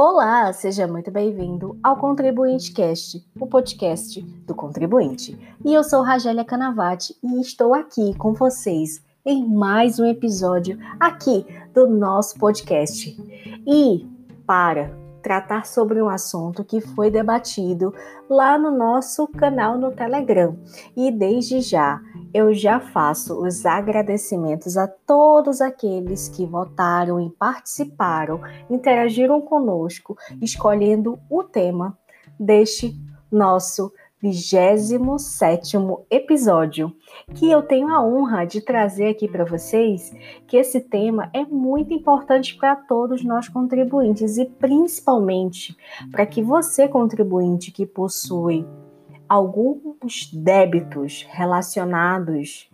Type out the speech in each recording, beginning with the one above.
Olá, seja muito bem-vindo ao Contribuinte Cast, o podcast do contribuinte. E eu sou Ragélia Canavati e estou aqui com vocês em mais um episódio aqui do nosso podcast. E para tratar sobre um assunto que foi debatido lá no nosso canal no Telegram. E desde já eu já faço os agradecimentos a todos aqueles que votaram e participaram, interagiram conosco, escolhendo o tema deste nosso 27 episódio, que eu tenho a honra de trazer aqui para vocês, que esse tema é muito importante para todos nós contribuintes e principalmente para que você contribuinte que possui alguns débitos relacionados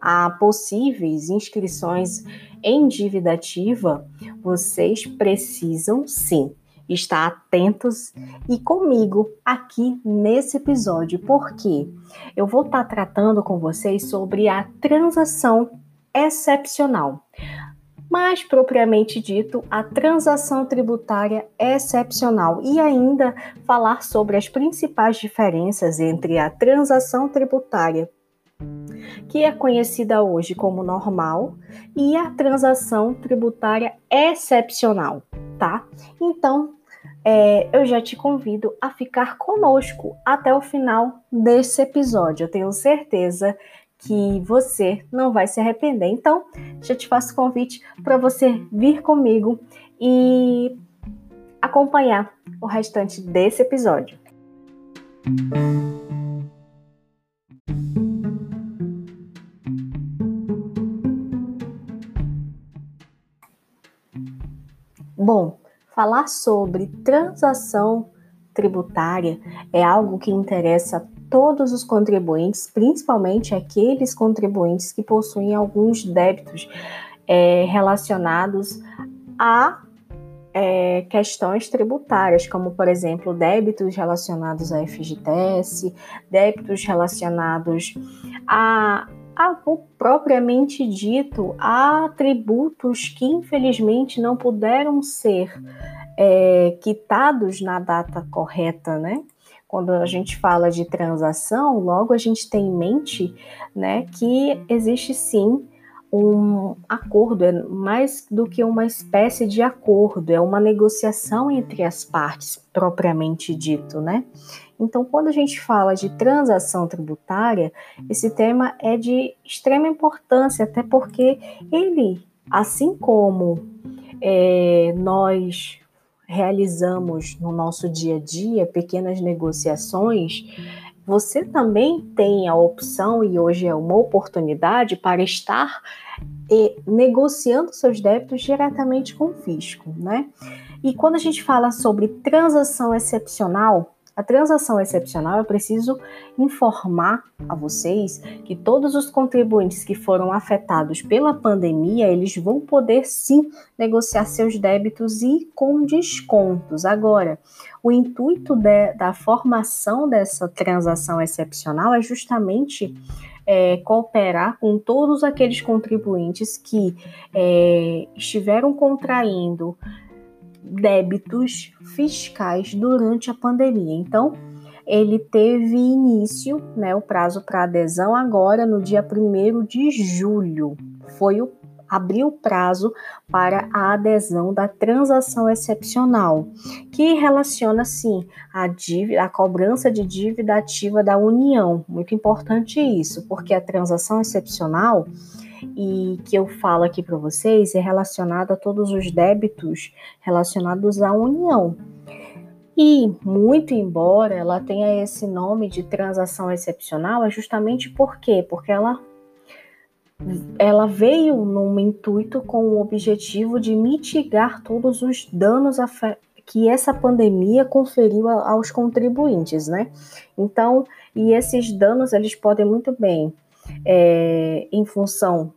a possíveis inscrições em dívida ativa, vocês precisam sim estar atentos e comigo aqui nesse episódio, porque eu vou estar tratando com vocês sobre a transação excepcional. Mais propriamente dito, a transação tributária excepcional e ainda falar sobre as principais diferenças entre a transação tributária que é conhecida hoje como normal, e a transação tributária excepcional, tá? Então, é, eu já te convido a ficar conosco até o final desse episódio. Eu tenho certeza que você não vai se arrepender. Então, já te faço convite para você vir comigo e acompanhar o restante desse episódio. Bom, Falar sobre transação tributária é algo que interessa todos os contribuintes, principalmente aqueles contribuintes que possuem alguns débitos é, relacionados a é, questões tributárias, como, por exemplo, débitos relacionados a FGTS, débitos relacionados a a, propriamente dito, há tributos que infelizmente não puderam ser é, quitados na data correta, né? Quando a gente fala de transação, logo a gente tem em mente né, que existe sim um acordo, é mais do que uma espécie de acordo, é uma negociação entre as partes, propriamente dito, né? Então, quando a gente fala de transação tributária, esse tema é de extrema importância, até porque ele, assim como é, nós realizamos no nosso dia a dia pequenas negociações, você também tem a opção, e hoje é uma oportunidade, para estar e, negociando seus débitos diretamente com o fisco, né? E quando a gente fala sobre transação excepcional, a transação excepcional, eu preciso informar a vocês que todos os contribuintes que foram afetados pela pandemia, eles vão poder sim negociar seus débitos e com descontos. Agora, o intuito de, da formação dessa transação excepcional é justamente é, cooperar com todos aqueles contribuintes que é, estiveram contraindo débitos fiscais durante a pandemia. Então, ele teve início, né, o prazo para adesão agora no dia 1 de julho. Foi o abriu o prazo para a adesão da transação excepcional, que relaciona sim a dívida, a cobrança de dívida ativa da União. Muito importante isso, porque a transação excepcional e que eu falo aqui para vocês é relacionado a todos os débitos relacionados à União. E, muito embora ela tenha esse nome de transação excepcional, é justamente por quê? Porque ela, ela veio num intuito com o objetivo de mitigar todos os danos que essa pandemia conferiu aos contribuintes, né? Então, e esses danos eles podem muito bem é, em função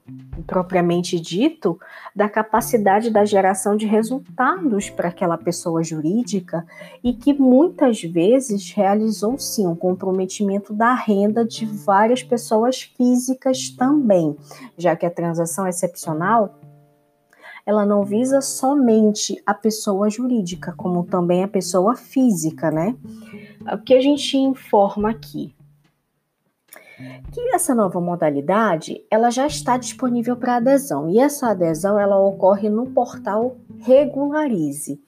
propriamente dito da capacidade da geração de resultados para aquela pessoa jurídica e que muitas vezes realizou sim um comprometimento da renda de várias pessoas físicas também, já que a transação excepcional ela não visa somente a pessoa jurídica, como também a pessoa física, né? O que a gente informa aqui? Que essa nova modalidade, ela já está disponível para adesão, e essa adesão ela ocorre no portal Regularize.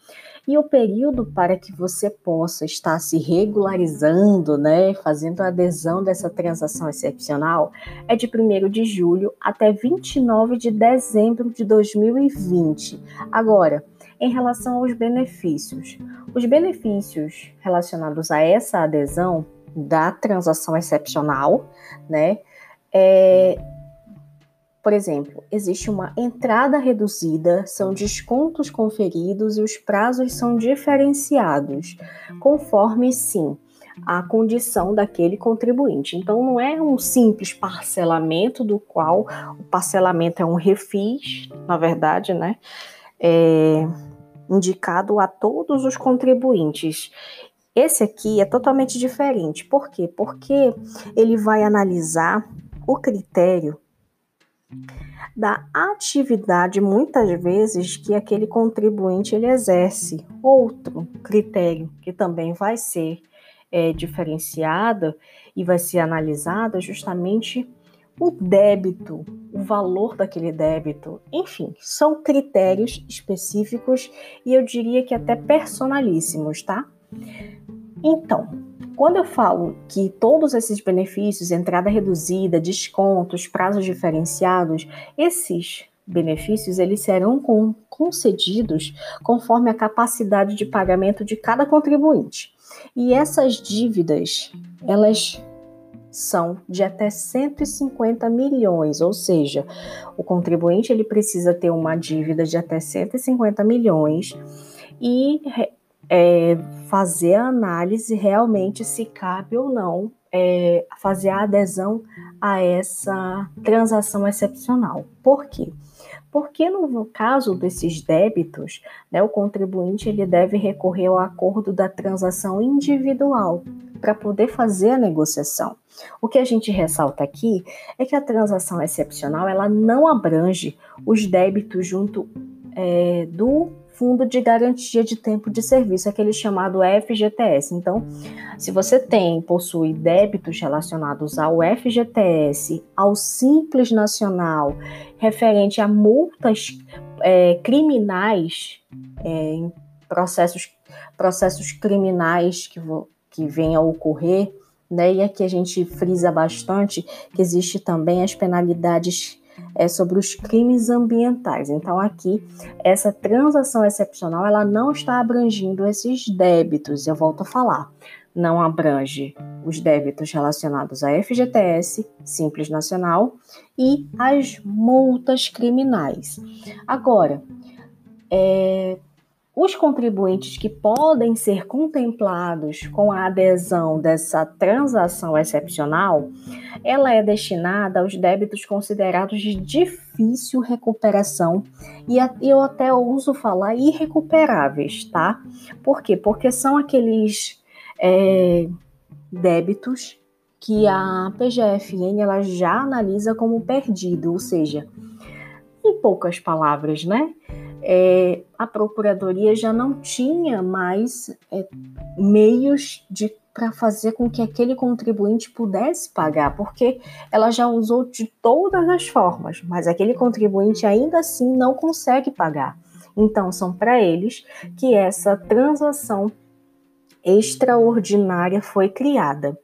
E o período para que você possa estar se regularizando, né, fazendo a adesão dessa transação excepcional, é de 1 de julho até 29 de dezembro de 2020. Agora, em relação aos benefícios, os benefícios relacionados a essa adesão da transação excepcional, né, é, por exemplo, existe uma entrada reduzida, são descontos conferidos e os prazos são diferenciados, conforme sim a condição daquele contribuinte. Então, não é um simples parcelamento, do qual o parcelamento é um refis, na verdade, né? É indicado a todos os contribuintes. Esse aqui é totalmente diferente. Por quê? Porque ele vai analisar o critério da atividade muitas vezes que aquele contribuinte ele exerce. Outro critério que também vai ser é, diferenciado e vai ser analisado é justamente o débito, o valor daquele débito. Enfim, são critérios específicos e eu diria que até personalíssimos, tá? Então, quando eu falo que todos esses benefícios, entrada reduzida, descontos, prazos diferenciados, esses benefícios eles serão concedidos conforme a capacidade de pagamento de cada contribuinte. E essas dívidas, elas são de até 150 milhões, ou seja, o contribuinte ele precisa ter uma dívida de até 150 milhões e é, fazer a análise realmente se cabe ou não é, fazer a adesão a essa transação excepcional. Por quê? Porque no caso desses débitos, né, o contribuinte ele deve recorrer ao acordo da transação individual para poder fazer a negociação. O que a gente ressalta aqui é que a transação excepcional ela não abrange os débitos junto é, do Fundo de Garantia de Tempo de Serviço, aquele chamado FGTS. Então, se você tem, possui débitos relacionados ao FGTS, ao Simples Nacional, referente a multas é, criminais, é, processos, processos criminais que, que venham a ocorrer, né? E aqui a gente frisa bastante que existe também as penalidades é sobre os crimes ambientais. Então aqui essa transação excepcional ela não está abrangindo esses débitos. Eu volto a falar, não abrange os débitos relacionados à FGTS, Simples Nacional e as multas criminais. Agora, é, os contribuintes que podem ser contemplados com a adesão dessa transação excepcional, ela é destinada aos débitos considerados de difícil recuperação e eu até ouso falar irrecuperáveis, tá? Por quê? Porque são aqueles é, débitos que a PGFN ela já analisa como perdido, ou seja, em poucas palavras, né? É, a procuradoria já não tinha mais é, meios de para fazer com que aquele contribuinte pudesse pagar, porque ela já usou de todas as formas, mas aquele contribuinte ainda assim não consegue pagar. Então, são para eles que essa transação extraordinária foi criada.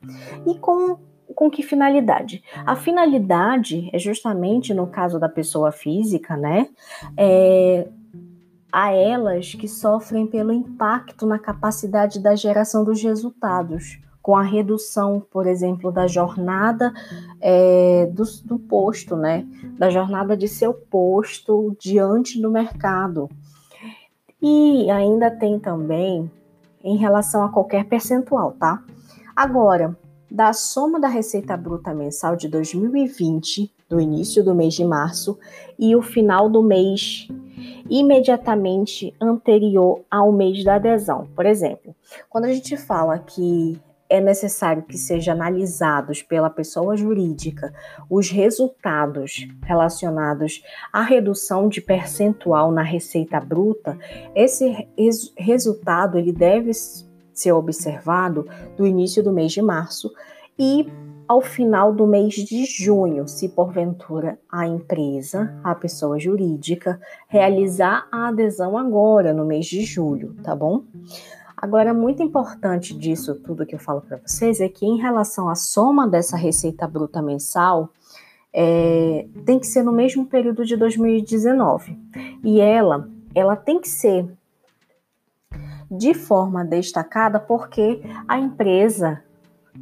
E com com que finalidade? A finalidade é justamente no caso da pessoa física, né? É, a elas que sofrem pelo impacto na capacidade da geração dos resultados, com a redução, por exemplo, da jornada é, do, do posto, né? Da jornada de seu posto diante do mercado. E ainda tem também em relação a qualquer percentual, tá? Agora, da soma da receita bruta mensal de 2020, do início do mês de março, e o final do mês imediatamente anterior ao mês da adesão. Por exemplo, quando a gente fala que é necessário que sejam analisados pela pessoa jurídica os resultados relacionados à redução de percentual na receita bruta, esse res resultado ele deve ser observado do início do mês de março e ao final do mês de junho, se porventura a empresa, a pessoa jurídica, realizar a adesão agora no mês de julho, tá bom? Agora, muito importante disso tudo que eu falo para vocês é que, em relação à soma dessa receita bruta mensal, é, tem que ser no mesmo período de 2019. E ela, ela tem que ser de forma destacada porque a empresa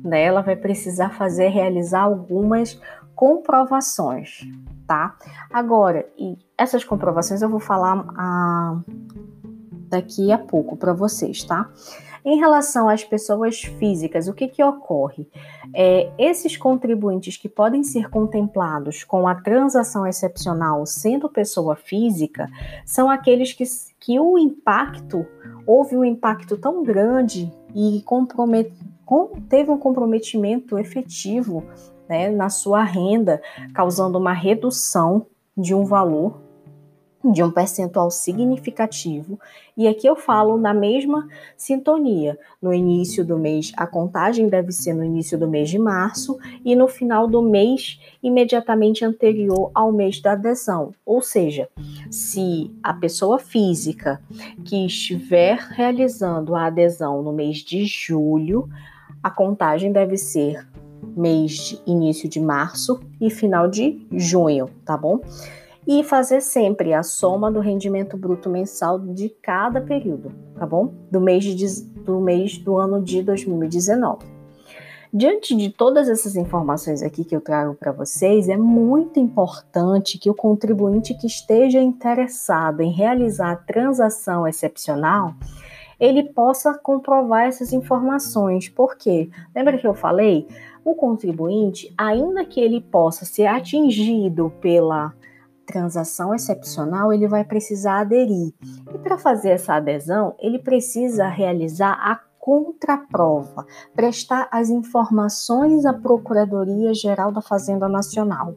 né, ela vai precisar fazer, realizar algumas comprovações, tá? Agora, e essas comprovações eu vou falar a, daqui a pouco para vocês, tá? Em relação às pessoas físicas, o que, que ocorre? É, esses contribuintes que podem ser contemplados com a transação excepcional sendo pessoa física são aqueles que, que o impacto, houve um impacto tão grande e compromet, com, teve um comprometimento efetivo né, na sua renda, causando uma redução de um valor de um percentual significativo, e aqui eu falo na mesma sintonia. No início do mês, a contagem deve ser no início do mês de março e no final do mês imediatamente anterior ao mês da adesão. Ou seja, se a pessoa física que estiver realizando a adesão no mês de julho, a contagem deve ser mês de início de março e final de junho, tá bom? e fazer sempre a soma do rendimento bruto mensal de cada período, tá bom? Do mês, de, do, mês do ano de 2019. Diante de todas essas informações aqui que eu trago para vocês, é muito importante que o contribuinte que esteja interessado em realizar a transação excepcional, ele possa comprovar essas informações. Por quê? Lembra que eu falei? O contribuinte, ainda que ele possa ser atingido pela transação excepcional, ele vai precisar aderir. E para fazer essa adesão, ele precisa realizar a contraprova, prestar as informações à Procuradoria Geral da Fazenda Nacional.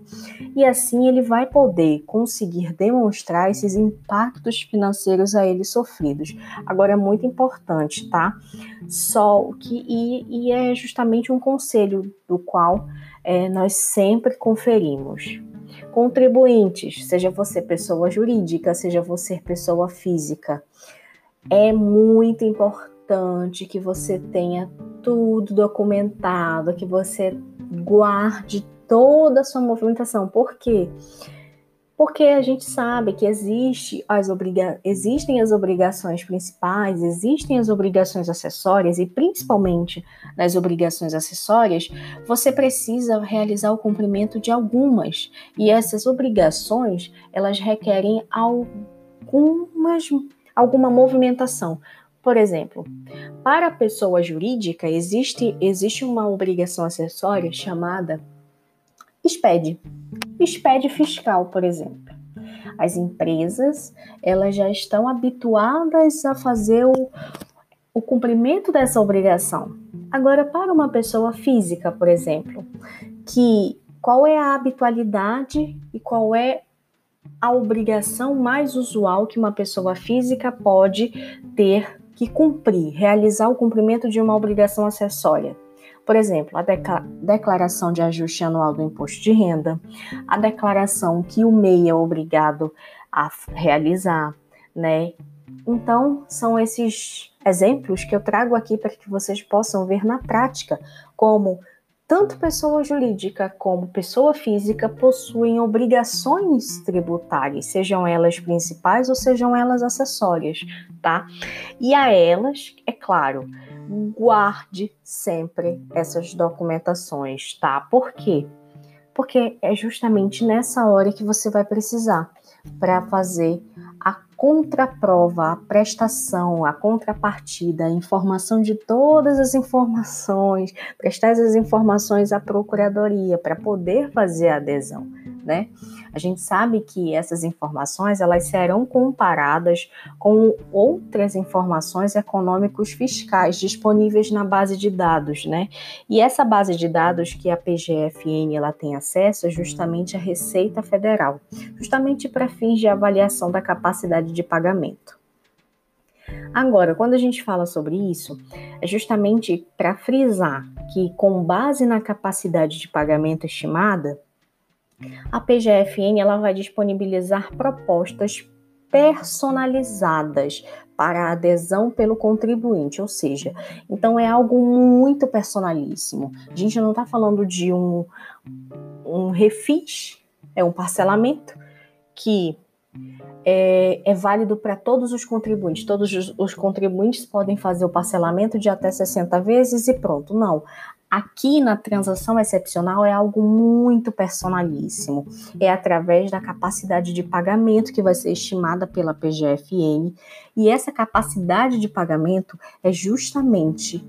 E assim ele vai poder conseguir demonstrar esses impactos financeiros a ele sofridos. Agora é muito importante, tá? Só que e, e é justamente um conselho do qual é, nós sempre conferimos. Contribuintes, seja você pessoa jurídica, seja você pessoa física, é muito importante que você tenha tudo documentado, que você guarde toda a sua movimentação. Por quê? Porque porque a gente sabe que existe as obriga existem as obrigações principais, existem as obrigações acessórias, e principalmente nas obrigações acessórias, você precisa realizar o cumprimento de algumas, e essas obrigações elas requerem algumas, alguma movimentação. Por exemplo, para a pessoa jurídica existe, existe uma obrigação acessória chamada SPED. SPED fiscal, por exemplo. As empresas, elas já estão habituadas a fazer o, o cumprimento dessa obrigação. Agora, para uma pessoa física, por exemplo, que qual é a habitualidade e qual é a obrigação mais usual que uma pessoa física pode ter que cumprir, realizar o cumprimento de uma obrigação acessória? Por exemplo, a declaração de ajuste anual do imposto de renda, a declaração que o MEI é obrigado a realizar, né? Então, são esses exemplos que eu trago aqui para que vocês possam ver na prática como tanto pessoa jurídica como pessoa física possuem obrigações tributárias, sejam elas principais ou sejam elas acessórias, tá? E a elas, é claro, guarde sempre essas documentações, tá? Por quê? Porque é justamente nessa hora que você vai precisar para fazer contraprova, a prestação, a contrapartida, a informação de todas as informações, prestar essas informações à procuradoria para poder fazer a adesão, né? A gente sabe que essas informações elas serão comparadas com outras informações econômicos fiscais disponíveis na base de dados, né? E essa base de dados que a PGFN ela tem acesso é justamente a Receita Federal, justamente para fins de avaliação da capacidade de pagamento. Agora, quando a gente fala sobre isso, é justamente para frisar que, com base na capacidade de pagamento estimada, a PGFN ela vai disponibilizar propostas personalizadas para adesão pelo contribuinte, ou seja, então é algo muito personalíssimo. A gente não está falando de um, um refis, é um parcelamento que é, é válido para todos os contribuintes. Todos os, os, contribuintes podem fazer o parcelamento de até 60 vezes e pronto. Não. Aqui na transação excepcional é algo muito personalíssimo. É através da capacidade de pagamento que vai ser estimada pela PGFN. E essa capacidade de pagamento é justamente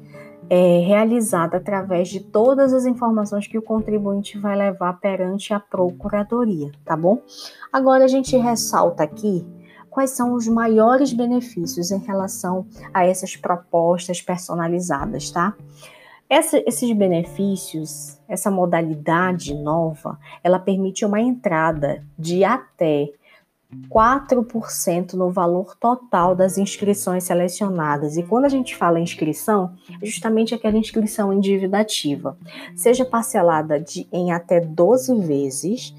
é, realizada através de todas as informações que o contribuinte vai levar perante a procuradoria, tá bom? Agora a gente ressalta aqui quais são os maiores benefícios em relação a essas propostas personalizadas, tá? Essa, esses benefícios, essa modalidade nova, ela permite uma entrada de até 4% no valor total das inscrições selecionadas. E quando a gente fala inscrição, é justamente aquela inscrição em dívida ativa, seja parcelada de, em até 12 vezes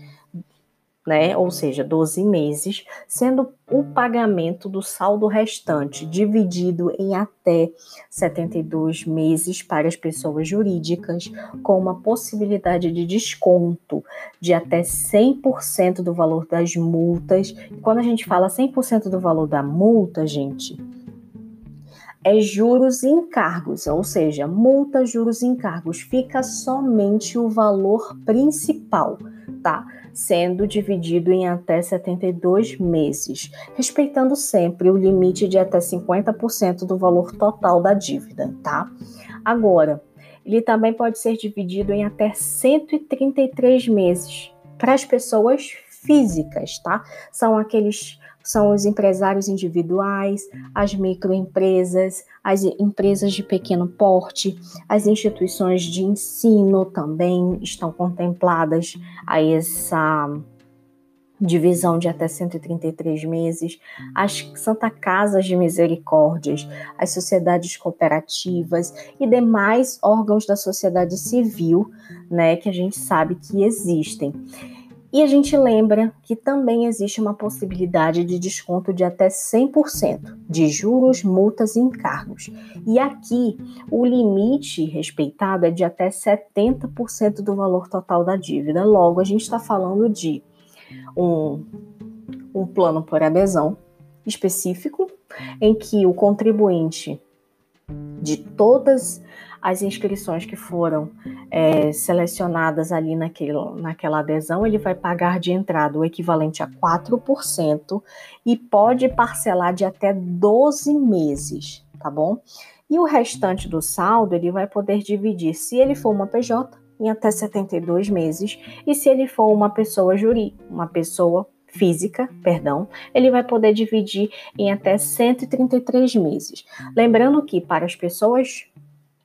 né? Ou seja, 12 meses, sendo o pagamento do saldo restante dividido em até 72 meses para as pessoas jurídicas, com uma possibilidade de desconto de até 100% do valor das multas. Quando a gente fala 100% do valor da multa, gente, é juros e encargos, ou seja, multa, juros e encargos, fica somente o valor principal, tá? Sendo dividido em até 72 meses, respeitando sempre o limite de até 50% do valor total da dívida, tá? Agora, ele também pode ser dividido em até 133 meses para as pessoas físicas, tá? São aqueles são os empresários individuais, as microempresas, as empresas de pequeno porte, as instituições de ensino também estão contempladas a essa divisão de até 133 meses, as Santa Casas de Misericórdias, as sociedades cooperativas e demais órgãos da sociedade civil, né, que a gente sabe que existem. E a gente lembra que também existe uma possibilidade de desconto de até 100% de juros, multas e encargos. E aqui o limite respeitado é de até 70% do valor total da dívida. Logo, a gente está falando de um, um plano por adesão específico em que o contribuinte de todas as inscrições que foram é, selecionadas ali naquele, naquela adesão, ele vai pagar de entrada o equivalente a 4% e pode parcelar de até 12 meses, tá bom? E o restante do saldo ele vai poder dividir, se ele for uma PJ, em até 72 meses, e se ele for uma pessoa jurídica, uma pessoa física, perdão, ele vai poder dividir em até 133 meses. Lembrando que para as pessoas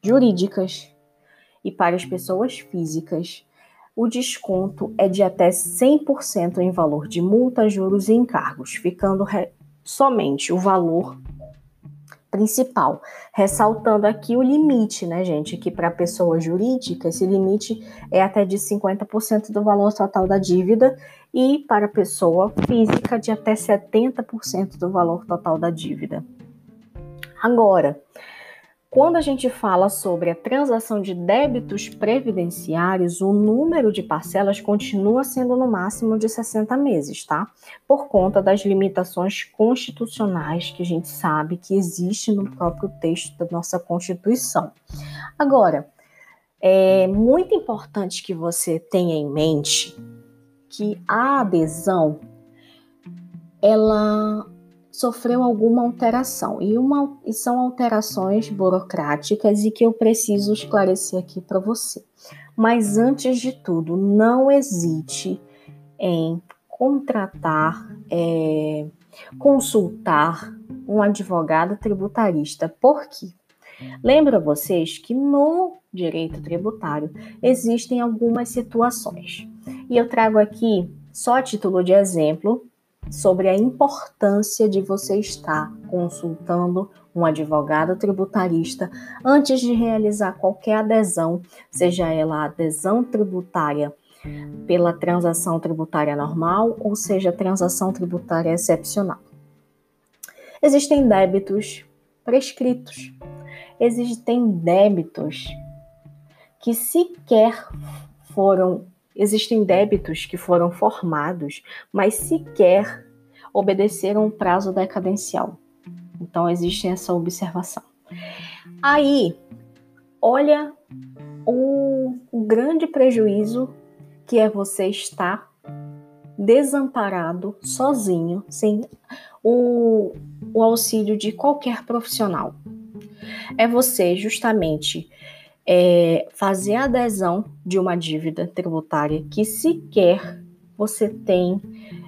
jurídicas e para as pessoas físicas, o desconto é de até 100% em valor de multa, juros e encargos, ficando somente o valor principal, ressaltando aqui o limite, né, gente, que para pessoa jurídica esse limite é até de 50% do valor total da dívida e para pessoa física de até 70% do valor total da dívida. Agora, quando a gente fala sobre a transação de débitos previdenciários, o número de parcelas continua sendo no máximo de 60 meses, tá? Por conta das limitações constitucionais que a gente sabe que existe no próprio texto da nossa Constituição. Agora, é muito importante que você tenha em mente que a adesão ela sofreu alguma alteração e, uma, e são alterações burocráticas e que eu preciso esclarecer aqui para você. Mas antes de tudo, não hesite em contratar, é, consultar um advogado tributarista. Por quê? Lembra vocês que no direito tributário existem algumas situações. E eu trago aqui, só a título de exemplo, sobre a importância de você estar consultando um advogado tributarista antes de realizar qualquer adesão, seja ela adesão tributária pela transação tributária normal ou seja transação tributária excepcional. Existem débitos prescritos, existem débitos que sequer foram existem débitos que foram formados, mas sequer obedeceram o prazo decadencial. Então existe essa observação. Aí, olha o, o grande prejuízo que é você estar desamparado, sozinho, sem o, o auxílio de qualquer profissional. É você justamente é, fazer a adesão de uma dívida tributária que sequer você tem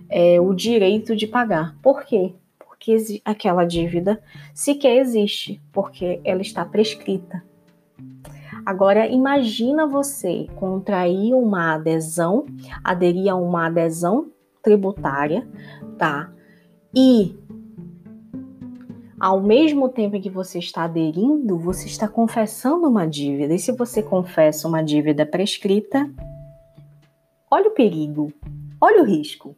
é, o direito de pagar. Por quê? Porque aquela dívida sequer existe, porque ela está prescrita. Agora, imagina você contrair uma adesão, aderir a uma adesão tributária, tá? E ao mesmo tempo que você está aderindo, você está confessando uma dívida. E se você confessa uma dívida prescrita, olha o perigo, olha o risco.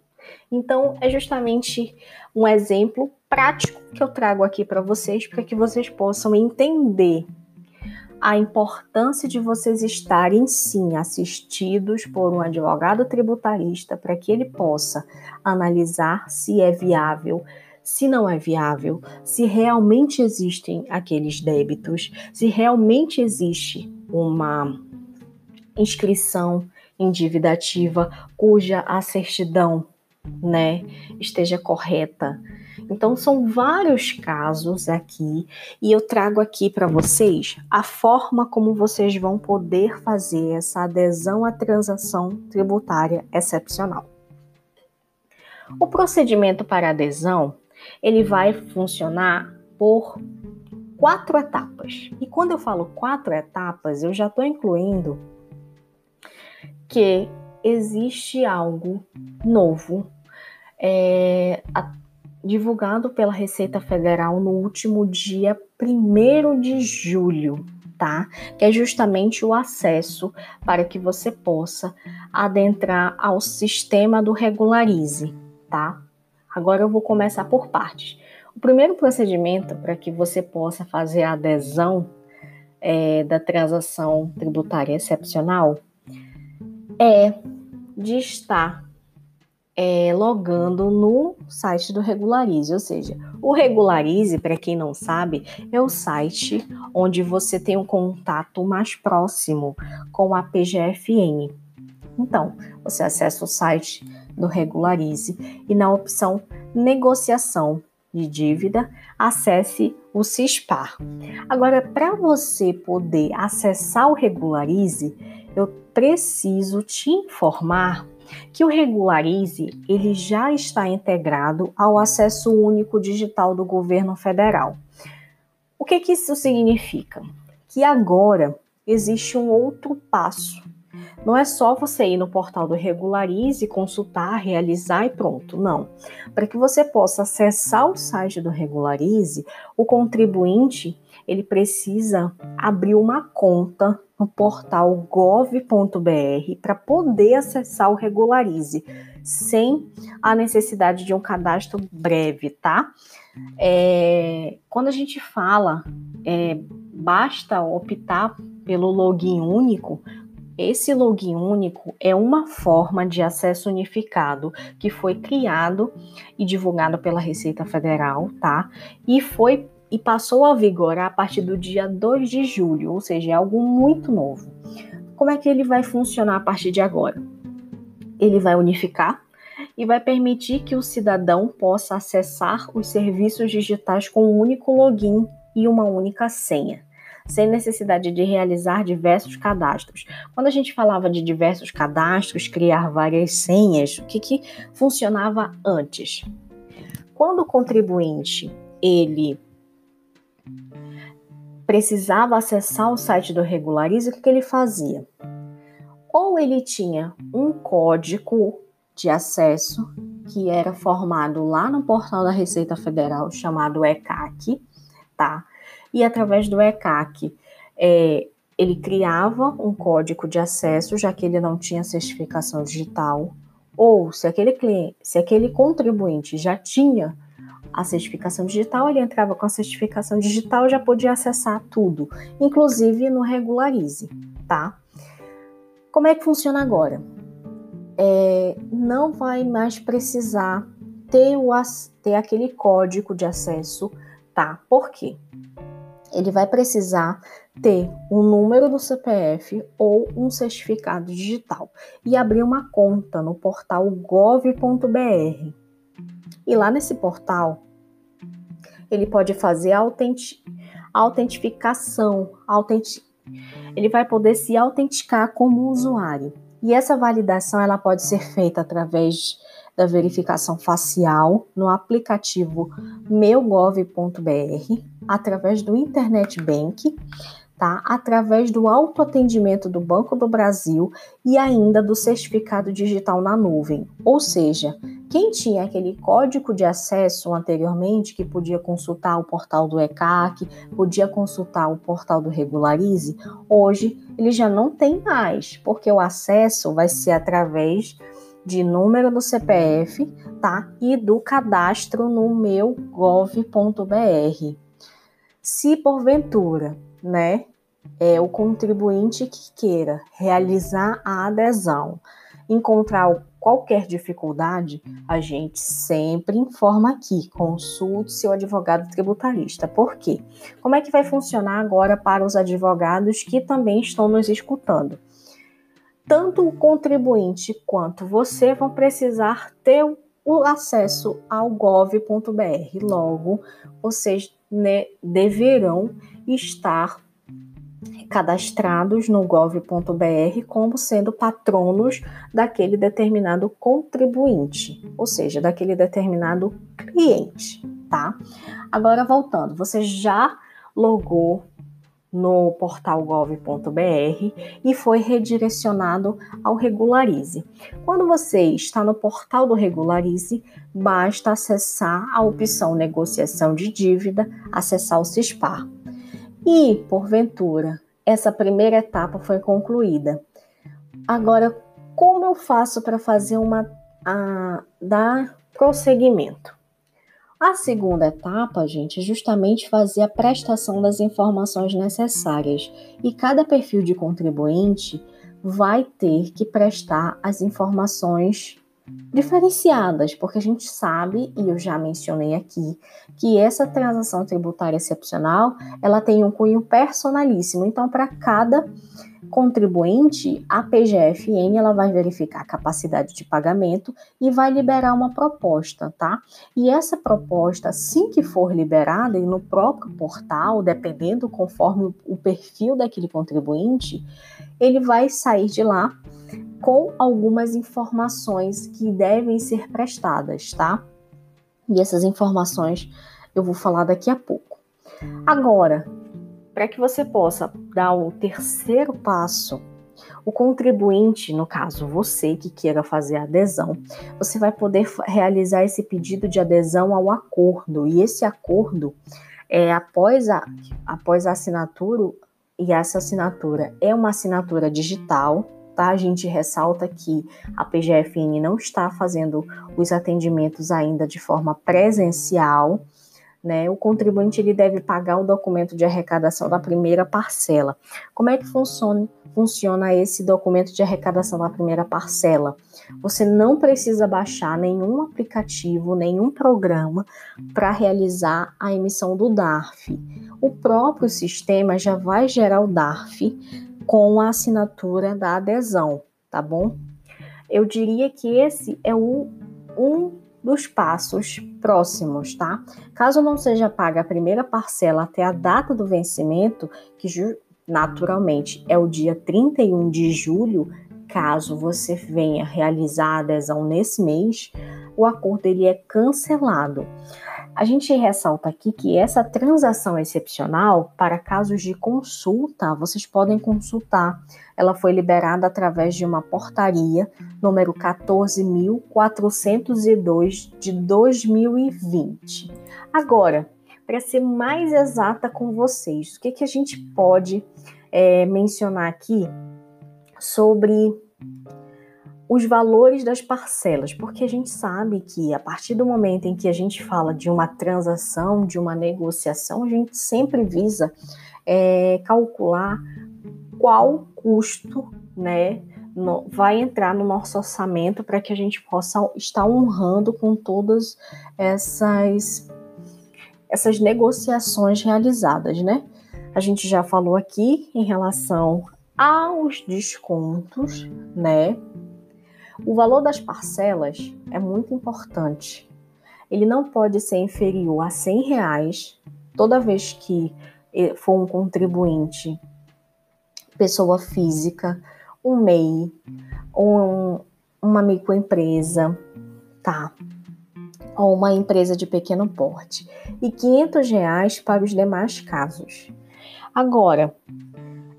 Então, é justamente um exemplo prático que eu trago aqui para vocês, para que vocês possam entender a importância de vocês estarem sim assistidos por um advogado tributarista para que ele possa analisar se é viável, se não é viável, se realmente existem aqueles débitos, se realmente existe uma inscrição em dívida ativa cuja a certidão, né, esteja correta então, são vários casos aqui e eu trago aqui para vocês a forma como vocês vão poder fazer essa adesão à transação tributária excepcional. O procedimento para adesão ele vai funcionar por quatro etapas. E quando eu falo quatro etapas, eu já estou incluindo que existe algo novo é, divulgado pela Receita Federal no último dia 1 de julho, tá? Que é justamente o acesso para que você possa adentrar ao sistema do Regularize, tá? Agora eu vou começar por partes. O primeiro procedimento para que você possa fazer a adesão é, da transação tributária excepcional é de estar é, logando no site do Regularize. Ou seja, o Regularize, para quem não sabe, é o site onde você tem um contato mais próximo com a PGFN. Então, você acessa o site do Regularize e na opção Negociação de dívida, acesse o CISPAR. Agora, para você poder acessar o Regularize, eu preciso te informar que o Regularize ele já está integrado ao acesso único digital do governo federal. O que, que isso significa? Que agora existe um outro passo. Não é só você ir no portal do Regularize, consultar, realizar e pronto. Não. Para que você possa acessar o site do Regularize, o contribuinte ele precisa abrir uma conta no portal gov.br para poder acessar o Regularize, sem a necessidade de um cadastro breve, tá? É, quando a gente fala, é, basta optar pelo login único. Esse login único é uma forma de acesso unificado que foi criado e divulgado pela Receita Federal, tá? E foi e passou a vigorar a partir do dia 2 de julho, ou seja, é algo muito novo. Como é que ele vai funcionar a partir de agora? Ele vai unificar e vai permitir que o cidadão possa acessar os serviços digitais com um único login e uma única senha, sem necessidade de realizar diversos cadastros. Quando a gente falava de diversos cadastros, criar várias senhas, o que, que funcionava antes? Quando o contribuinte ele precisava acessar o site do Regularize, o que, que ele fazia? Ou ele tinha um código de acesso que era formado lá no portal da Receita Federal chamado ECAC, tá? E através do ECAC é, ele criava um código de acesso, já que ele não tinha certificação digital, ou se aquele cliente, se aquele contribuinte já tinha a certificação digital, ele entrava com a certificação digital e já podia acessar tudo, inclusive no Regularize, tá? Como é que funciona agora? É, não vai mais precisar ter, o, ter aquele código de acesso, tá? Por quê? Ele vai precisar ter o número do CPF ou um certificado digital e abrir uma conta no portal gov.br. E lá nesse portal, ele pode fazer autentic, autentificação, ele vai poder se autenticar como usuário. E essa validação ela pode ser feita através da verificação facial no aplicativo meugov.br, através do Internet Bank, tá? através do autoatendimento do Banco do Brasil e ainda do certificado digital na nuvem. Ou seja, quem tinha aquele código de acesso anteriormente, que podia consultar o portal do ECAC, podia consultar o portal do Regularize, hoje ele já não tem mais, porque o acesso vai ser através de número do CPF, tá? E do cadastro no meu gov.br. Se porventura né? É o contribuinte que queira realizar a adesão, encontrar qualquer dificuldade, a gente sempre informa aqui, consulte seu advogado tributarista. Por quê? Como é que vai funcionar agora para os advogados que também estão nos escutando? Tanto o contribuinte quanto você vão precisar ter o acesso ao gov.br. Logo, vocês né, deverão estar cadastrados no gov.br como sendo patronos daquele determinado contribuinte, ou seja, daquele determinado cliente, tá? Agora voltando, você já logou no portal gov.br e foi redirecionado ao Regularize. Quando você está no portal do Regularize, basta acessar a opção Negociação de Dívida, acessar o CISPAR. E, porventura, essa primeira etapa foi concluída. Agora, como eu faço para fazer uma a, dar prosseguimento? A segunda etapa, gente, é justamente fazer a prestação das informações necessárias. E cada perfil de contribuinte vai ter que prestar as informações diferenciadas, porque a gente sabe, e eu já mencionei aqui, que essa transação tributária excepcional, ela tem um cunho personalíssimo. Então, para cada contribuinte, a PGFN ela vai verificar a capacidade de pagamento e vai liberar uma proposta, tá? E essa proposta, assim que for liberada e no próprio portal, dependendo conforme o perfil daquele contribuinte, ele vai sair de lá com algumas informações que devem ser prestadas, tá? E essas informações eu vou falar daqui a pouco. Agora, para que você possa dar o terceiro passo, o contribuinte, no caso você que queira fazer adesão, você vai poder realizar esse pedido de adesão ao acordo. E esse acordo, é, após, a, após a assinatura, e essa assinatura é uma assinatura digital, tá? A gente ressalta que a PGFN não está fazendo os atendimentos ainda de forma presencial, né? O contribuinte ele deve pagar o documento de arrecadação da primeira parcela. Como é que funciona, funciona esse documento de arrecadação da primeira parcela? Você não precisa baixar nenhum aplicativo, nenhum programa para realizar a emissão do DARF. O próprio sistema já vai gerar o DARF com a assinatura da adesão, tá bom? Eu diria que esse é o, um dos passos próximos, tá? Caso não seja paga a primeira parcela até a data do vencimento, que naturalmente é o dia 31 de julho, caso você venha realizar a adesão nesse mês, o acordo ele é cancelado. A gente ressalta aqui que essa transação excepcional, para casos de consulta, vocês podem consultar. Ela foi liberada através de uma portaria número 14.402 de 2020. Agora, para ser mais exata com vocês, o que, que a gente pode é, mencionar aqui sobre os valores das parcelas, porque a gente sabe que a partir do momento em que a gente fala de uma transação, de uma negociação, a gente sempre visa é, calcular qual custo, né, no, vai entrar no nosso orçamento para que a gente possa estar honrando com todas essas essas negociações realizadas, né? A gente já falou aqui em relação aos descontos, né? O valor das parcelas é muito importante. Ele não pode ser inferior a 100 reais toda vez que for um contribuinte, pessoa física, um MEI, um, uma microempresa, tá? Ou uma empresa de pequeno porte. E 500 reais para os demais casos. Agora,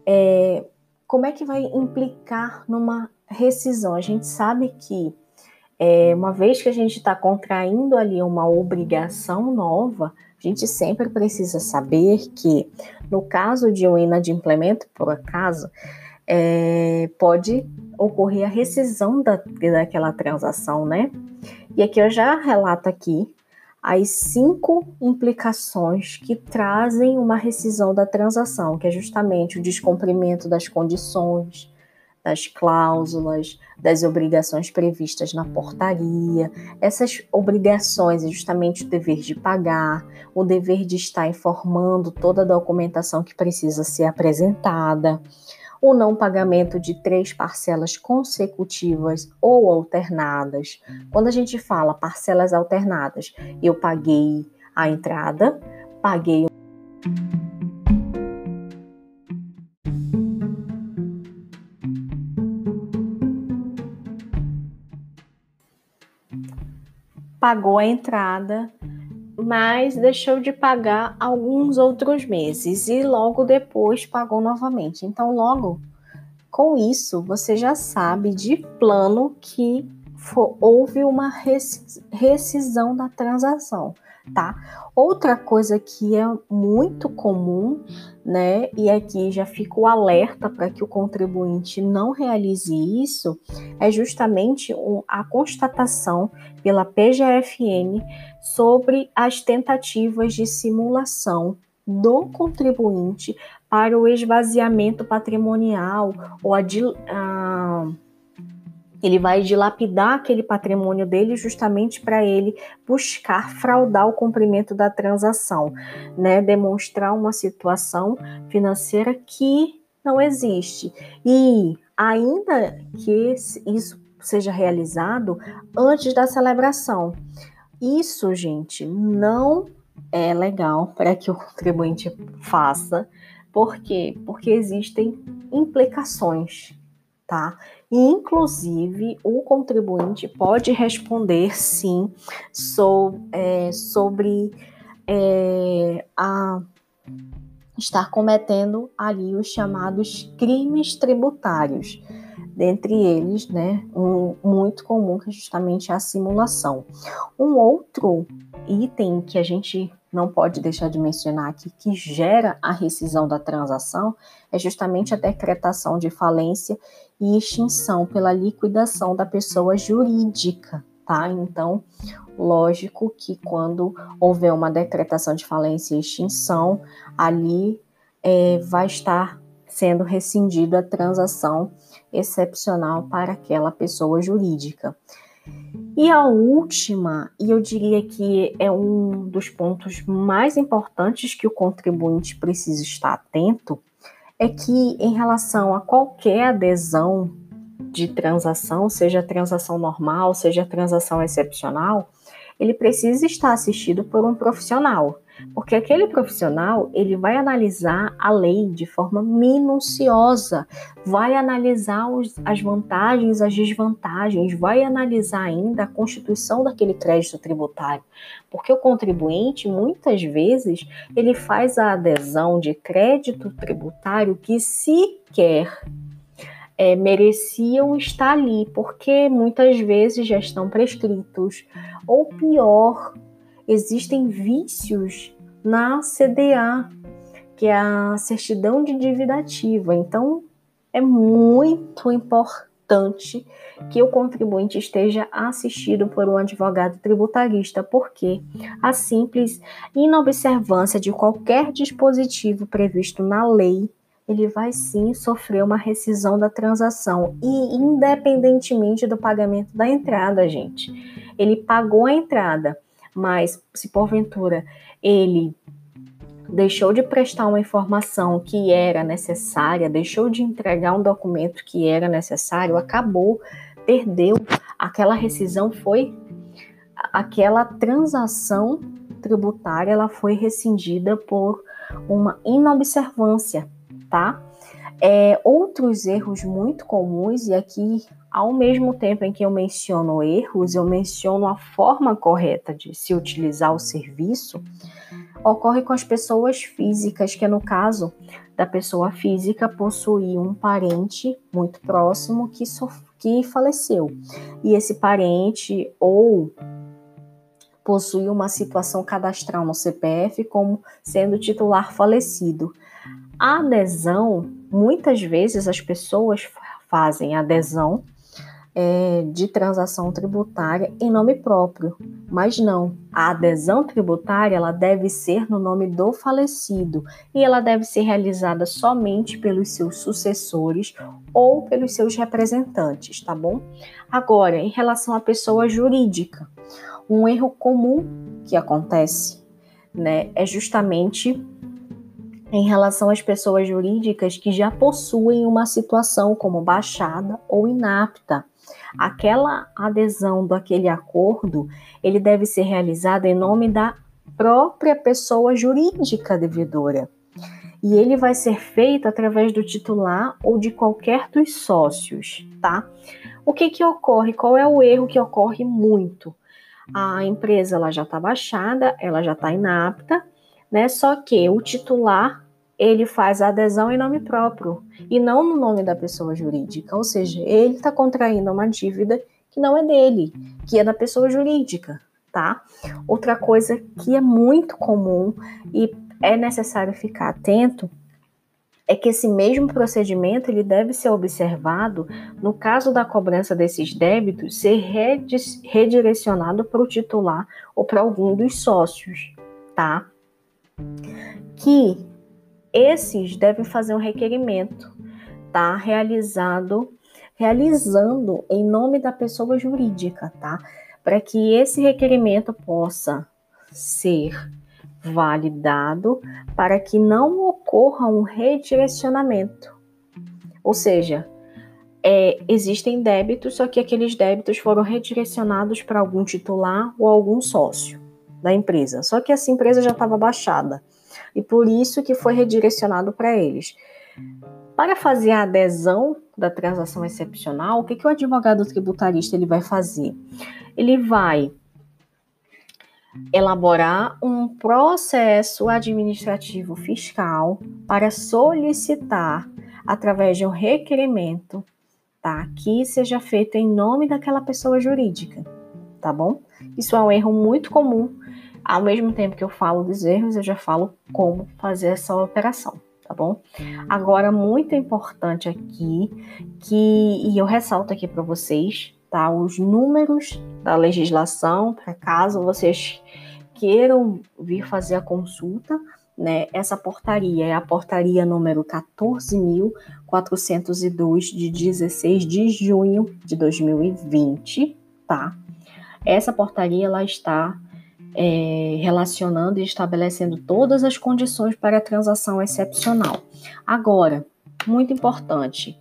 é, como é que vai implicar numa rescisão. A gente sabe que, é, uma vez que a gente está contraindo ali uma obrigação nova, a gente sempre precisa saber que, no caso de um inadimplemento, por acaso, é, pode ocorrer a rescisão da, daquela transação, né? E aqui eu já relato aqui as cinco implicações que trazem uma rescisão da transação, que é justamente o descumprimento das condições, das cláusulas, das obrigações previstas na portaria. Essas obrigações é justamente o dever de pagar, o dever de estar informando toda a documentação que precisa ser apresentada, o não pagamento de três parcelas consecutivas ou alternadas. Quando a gente fala parcelas alternadas, eu paguei a entrada, paguei pagou a entrada, mas deixou de pagar alguns outros meses e logo depois pagou novamente. Então, logo com isso, você já sabe de plano que for, houve uma rescisão da transação, tá? Outra coisa que é muito comum, né, e aqui já fica o alerta para que o contribuinte não realize isso, é justamente a constatação pela PGFN sobre as tentativas de simulação do contribuinte para o esvaziamento patrimonial ou a, a ele vai dilapidar aquele patrimônio dele justamente para ele buscar fraudar o cumprimento da transação, né? Demonstrar uma situação financeira que não existe. E ainda que isso seja realizado antes da celebração. Isso, gente, não é legal para que o contribuinte faça. Por quê? Porque existem implicações, tá? Inclusive, o contribuinte pode responder sim é, sobre é, a estar cometendo ali os chamados crimes tributários. Dentre eles, né, um muito comum que é justamente a simulação. Um outro item que a gente não pode deixar de mencionar aqui, que gera a rescisão da transação, é justamente a decretação de falência e extinção pela liquidação da pessoa jurídica, tá? Então, lógico que quando houver uma decretação de falência e extinção, ali é, vai estar sendo rescindida a transação excepcional para aquela pessoa jurídica. E a última, e eu diria que é um dos pontos mais importantes que o contribuinte precisa estar atento, é que em relação a qualquer adesão de transação, seja transação normal, seja transação excepcional, ele precisa estar assistido por um profissional. Porque aquele profissional, ele vai analisar a lei de forma minuciosa, vai analisar os, as vantagens, as desvantagens, vai analisar ainda a constituição daquele crédito tributário. Porque o contribuinte, muitas vezes, ele faz a adesão de crédito tributário que sequer é, mereciam estar ali, porque muitas vezes já estão prescritos. Ou pior, existem vícios na CDA, que é a certidão de dívida ativa. Então, é muito importante que o contribuinte esteja assistido por um advogado tributarista, porque a simples inobservância de qualquer dispositivo previsto na lei ele vai sim sofrer uma rescisão da transação e independentemente do pagamento da entrada, gente. Ele pagou a entrada, mas se porventura ele deixou de prestar uma informação que era necessária, deixou de entregar um documento que era necessário, acabou, perdeu, aquela rescisão foi aquela transação tributária, ela foi rescindida por uma inobservância, tá? É, outros erros muito comuns, e aqui, ao mesmo tempo em que eu menciono erros, eu menciono a forma correta de se utilizar o serviço, ocorre com as pessoas físicas, que é no caso da pessoa física possuir um parente muito próximo que, que faleceu. E esse parente ou possui uma situação cadastral no CPF como sendo titular falecido. A adesão, muitas vezes as pessoas fazem adesão é, de transação tributária em nome próprio, mas não. A adesão tributária ela deve ser no nome do falecido e ela deve ser realizada somente pelos seus sucessores ou pelos seus representantes, tá bom? Agora, em relação à pessoa jurídica, um erro comum que acontece, né, é justamente em relação às pessoas jurídicas que já possuem uma situação como baixada ou inapta. Aquela adesão daquele acordo, ele deve ser realizado em nome da própria pessoa jurídica devedora. E ele vai ser feito através do titular ou de qualquer dos sócios, tá? O que que ocorre? Qual é o erro que ocorre muito? A empresa ela já está baixada, ela já está inapta, né? Só que o titular ele faz a adesão em nome próprio e não no nome da pessoa jurídica, ou seja, ele está contraindo uma dívida que não é dele, que é da pessoa jurídica, tá? Outra coisa que é muito comum e é necessário ficar atento é que esse mesmo procedimento ele deve ser observado no caso da cobrança desses débitos ser redirecionado para o titular ou para algum dos sócios, tá? Que esses devem fazer um requerimento, tá? Realizado, realizando em nome da pessoa jurídica, tá? Para que esse requerimento possa ser validado para que não ocorra um redirecionamento. Ou seja, é, existem débitos, só que aqueles débitos foram redirecionados para algum titular ou algum sócio da empresa. Só que essa empresa já estava baixada e por isso que foi redirecionado para eles. Para fazer a adesão da transação excepcional, o que, que o advogado tributarista ele vai fazer? Ele vai elaborar um processo administrativo fiscal para solicitar, através de um requerimento, tá, que seja feito em nome daquela pessoa jurídica, tá bom? Isso é um erro muito comum ao mesmo tempo que eu falo dos erros, eu já falo como fazer essa operação, tá bom? Agora, muito importante aqui, que e eu ressalto aqui para vocês, tá? Os números da legislação, para caso vocês queiram vir fazer a consulta, né? Essa portaria é a portaria número 14.402 de 16 de junho de 2020, tá? Essa portaria ela está é, relacionando e estabelecendo todas as condições para a transação excepcional. Agora, muito importante,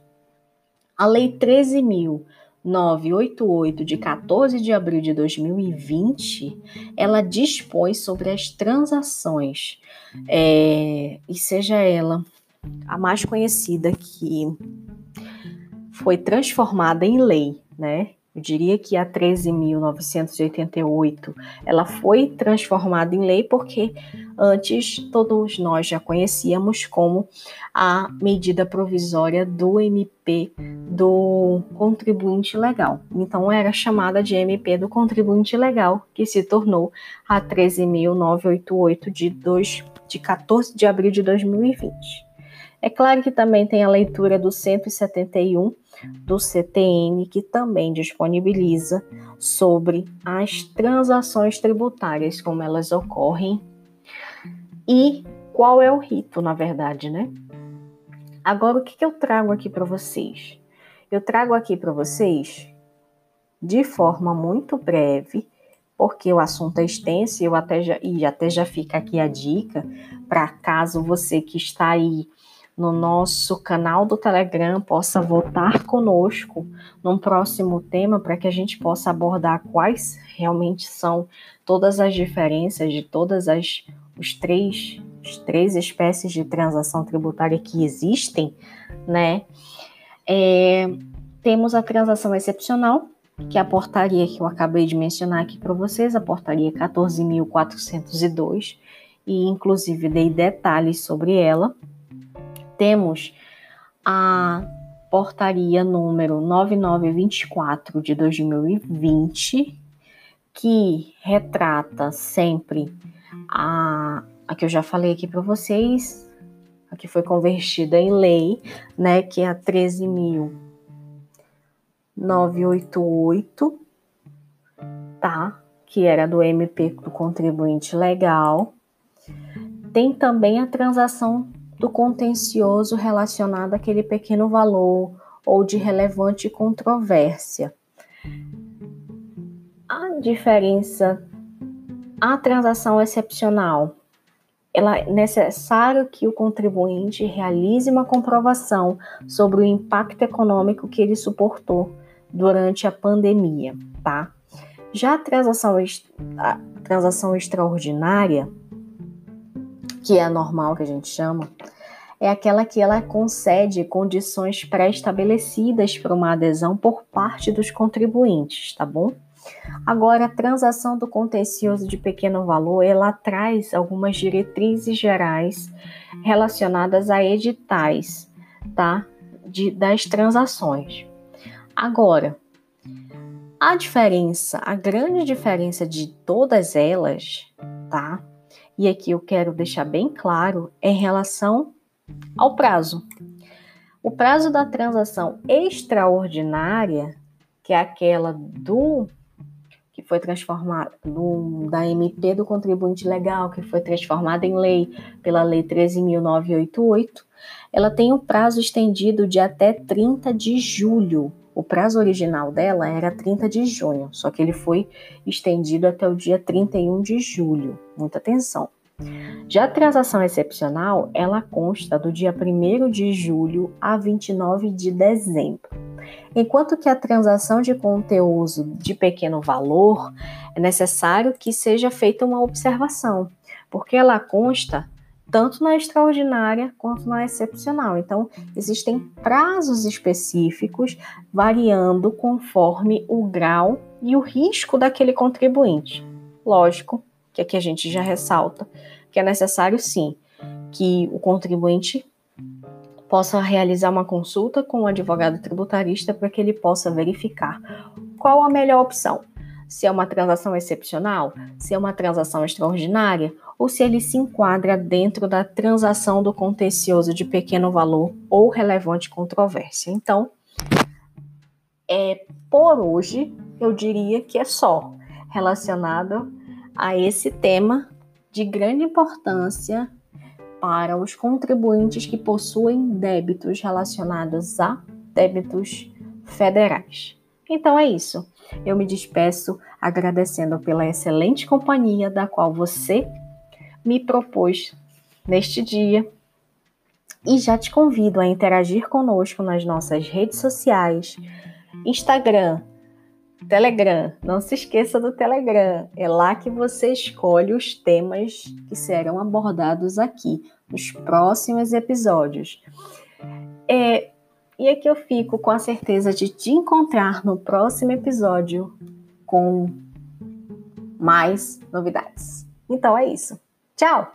A Lei 13.988, de 14 de abril de 2020, ela dispõe sobre as transações, é, e seja ela a mais conhecida que foi transformada em lei, né? Eu diria que a 13.988 ela foi transformada em lei porque antes todos nós já conhecíamos como a medida provisória do MP do contribuinte legal. Então era chamada de MP do contribuinte legal, que se tornou a 13.988 de, de 14 de abril de 2020. É claro que também tem a leitura do 171 do CTN, que também disponibiliza sobre as transações tributárias, como elas ocorrem e qual é o rito, na verdade, né? Agora, o que, eu trago aqui para vocês? Eu trago aqui para vocês de forma muito breve, porque o assunto é extenso eu até já, e até já fica aqui a dica para caso você que está aí no nosso canal do Telegram possa votar conosco num próximo tema para que a gente possa abordar quais realmente são todas as diferenças de todas as os três as três espécies de transação tributária que existem, né? É, temos a transação excepcional, que é a portaria que eu acabei de mencionar aqui para vocês, a portaria 14.402, e inclusive dei detalhes sobre ela temos a portaria número 9924 de 2020, que retrata sempre a, a que eu já falei aqui para vocês, a que foi convertida em lei, né, que é a 13.988, tá? Que era do MP do contribuinte legal. Tem também a transação do contencioso relacionado àquele pequeno valor ou de relevante controvérsia. A diferença, a transação excepcional, ela é necessário que o contribuinte realize uma comprovação sobre o impacto econômico que ele suportou durante a pandemia, tá? Já a transação, a transação extraordinária, que é a normal que a gente chama, é aquela que ela concede condições pré-estabelecidas para uma adesão por parte dos contribuintes, tá bom? Agora, a transação do contencioso de pequeno valor, ela traz algumas diretrizes gerais relacionadas a editais, tá? De, das transações. Agora, a diferença, a grande diferença de todas elas, tá? e aqui eu quero deixar bem claro, é em relação ao prazo. O prazo da transação extraordinária, que é aquela do que foi transformada da MP do contribuinte legal, que foi transformada em lei pela Lei 13.988, ela tem um prazo estendido de até 30 de julho. O prazo original dela era 30 de junho, só que ele foi estendido até o dia 31 de julho. Muita atenção. Já a transação excepcional, ela consta do dia 1 de julho a 29 de dezembro. Enquanto que a transação de conteúdo de pequeno valor é necessário que seja feita uma observação, porque ela consta tanto na extraordinária quanto na excepcional. Então, existem prazos específicos variando conforme o grau e o risco daquele contribuinte. Lógico que aqui a gente já ressalta que é necessário sim que o contribuinte possa realizar uma consulta com o advogado tributarista para que ele possa verificar qual a melhor opção. Se é uma transação excepcional, se é uma transação extraordinária, ou se ele se enquadra dentro da transação do contencioso de pequeno valor ou relevante controvérsia. Então, é por hoje, eu diria que é só relacionado a esse tema de grande importância para os contribuintes que possuem débitos relacionados a débitos federais. Então é isso. Eu me despeço agradecendo pela excelente companhia da qual você me propôs neste dia E já te convido a interagir conosco nas nossas redes sociais, Instagram, Telegram. Não se esqueça do Telegram. É lá que você escolhe os temas que serão abordados aqui nos próximos episódios. É, e aqui eu fico com a certeza de te encontrar no próximo episódio com mais novidades. Então é isso. Tchau!